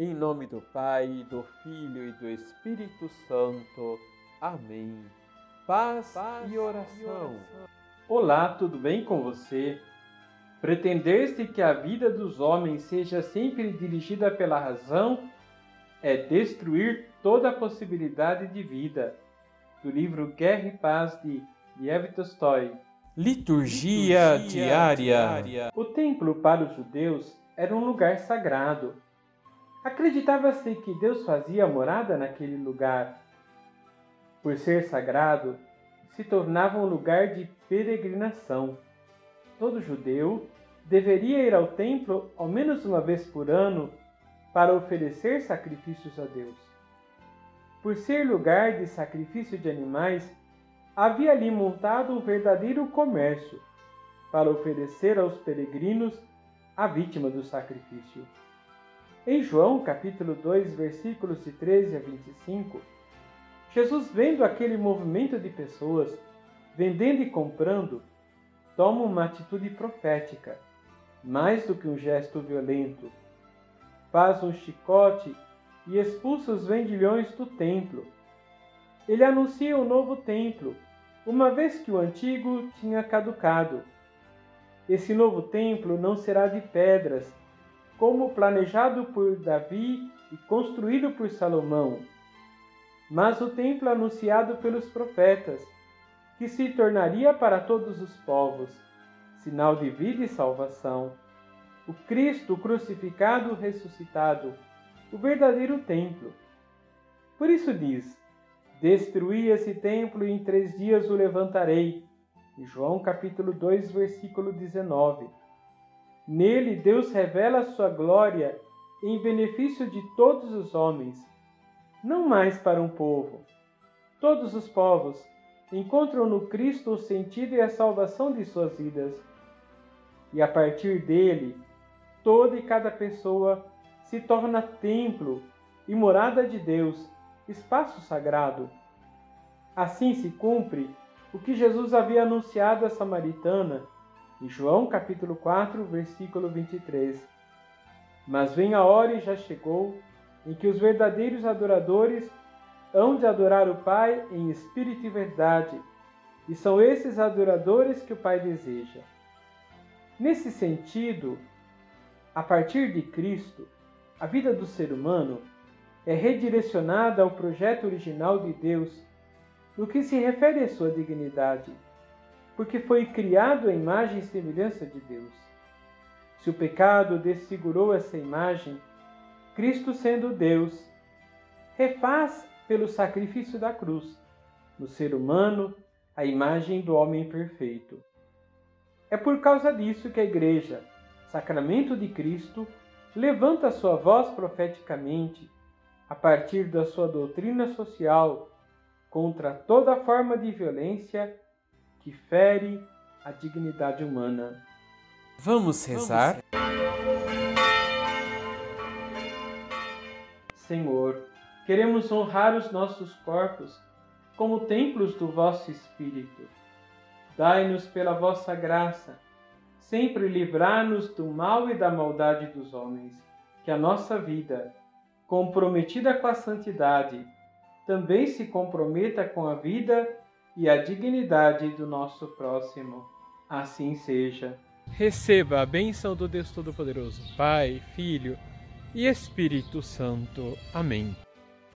Em nome do Pai, do Filho e do Espírito Santo. Amém. Paz, Paz e, oração. e oração. Olá, tudo bem com você? Pretender-se que a vida dos homens seja sempre dirigida pela razão é destruir toda a possibilidade de vida. Do livro Guerra e Paz de Lev Tolstói. Liturgia, Liturgia diária. diária. O templo para os judeus era um lugar sagrado Acreditava-se que Deus fazia morada naquele lugar. Por ser sagrado, se tornava um lugar de peregrinação. Todo judeu deveria ir ao templo ao menos uma vez por ano para oferecer sacrifícios a Deus. Por ser lugar de sacrifício de animais, havia ali montado um verdadeiro comércio para oferecer aos peregrinos a vítima do sacrifício. Em João capítulo 2, versículos de 13 a 25, Jesus, vendo aquele movimento de pessoas vendendo e comprando, toma uma atitude profética, mais do que um gesto violento. Faz um chicote e expulsa os vendilhões do templo. Ele anuncia o um novo templo, uma vez que o antigo tinha caducado. Esse novo templo não será de pedras, como planejado por Davi e construído por Salomão, mas o templo anunciado pelos profetas, que se tornaria para todos os povos sinal de vida e salvação. O Cristo crucificado ressuscitado, o verdadeiro templo. Por isso diz: Destruí esse templo e em três dias o levantarei. João capítulo 2, versículo 19. Nele, Deus revela sua glória em benefício de todos os homens, não mais para um povo. Todos os povos encontram no Cristo o sentido e a salvação de suas vidas. E a partir dele, toda e cada pessoa se torna templo e morada de Deus, espaço sagrado. Assim se cumpre o que Jesus havia anunciado à samaritana em João capítulo 4, versículo 23. Mas vem a hora e já chegou em que os verdadeiros adoradores hão de adorar o Pai em espírito e verdade, e são esses adoradores que o Pai deseja. Nesse sentido, a partir de Cristo, a vida do ser humano é redirecionada ao projeto original de Deus no que se refere à sua dignidade porque foi criado à imagem e semelhança de Deus. Se o pecado desfigurou essa imagem, Cristo, sendo Deus, refaz pelo sacrifício da cruz, no ser humano, a imagem do homem perfeito. É por causa disso que a Igreja, sacramento de Cristo, levanta sua voz profeticamente, a partir da sua doutrina social, contra toda forma de violência que fere a dignidade humana. Vamos rezar? Senhor, queremos honrar os nossos corpos como templos do vosso Espírito. Dai-nos pela vossa graça sempre livrar-nos do mal e da maldade dos homens, que a nossa vida, comprometida com a santidade, também se comprometa com a vida e a dignidade do nosso próximo. Assim seja. Receba a bênção do Deus Todo-Poderoso, Pai, Filho e Espírito Santo. Amém.